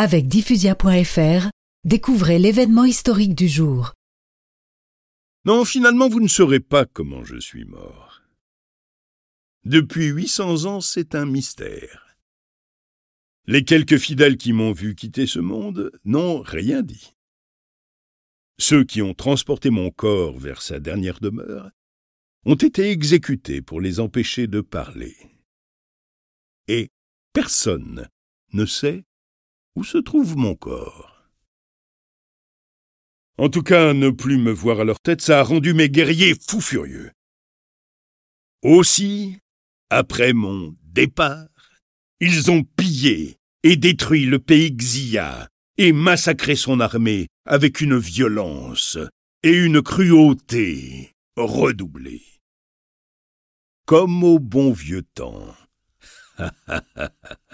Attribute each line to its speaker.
Speaker 1: Avec diffusia.fr, découvrez l'événement historique du jour.
Speaker 2: Non, finalement, vous ne saurez pas comment je suis mort. Depuis 800 ans, c'est un mystère. Les quelques fidèles qui m'ont vu quitter ce monde n'ont rien dit. Ceux qui ont transporté mon corps vers sa dernière demeure ont été exécutés pour les empêcher de parler. Et personne ne sait se trouve mon corps? En tout cas, ne plus me voir à leur tête, ça a rendu mes guerriers fous furieux. Aussi, après mon départ, ils ont pillé et détruit le pays Xia et massacré son armée avec une violence et une cruauté redoublée. Comme au bon vieux temps.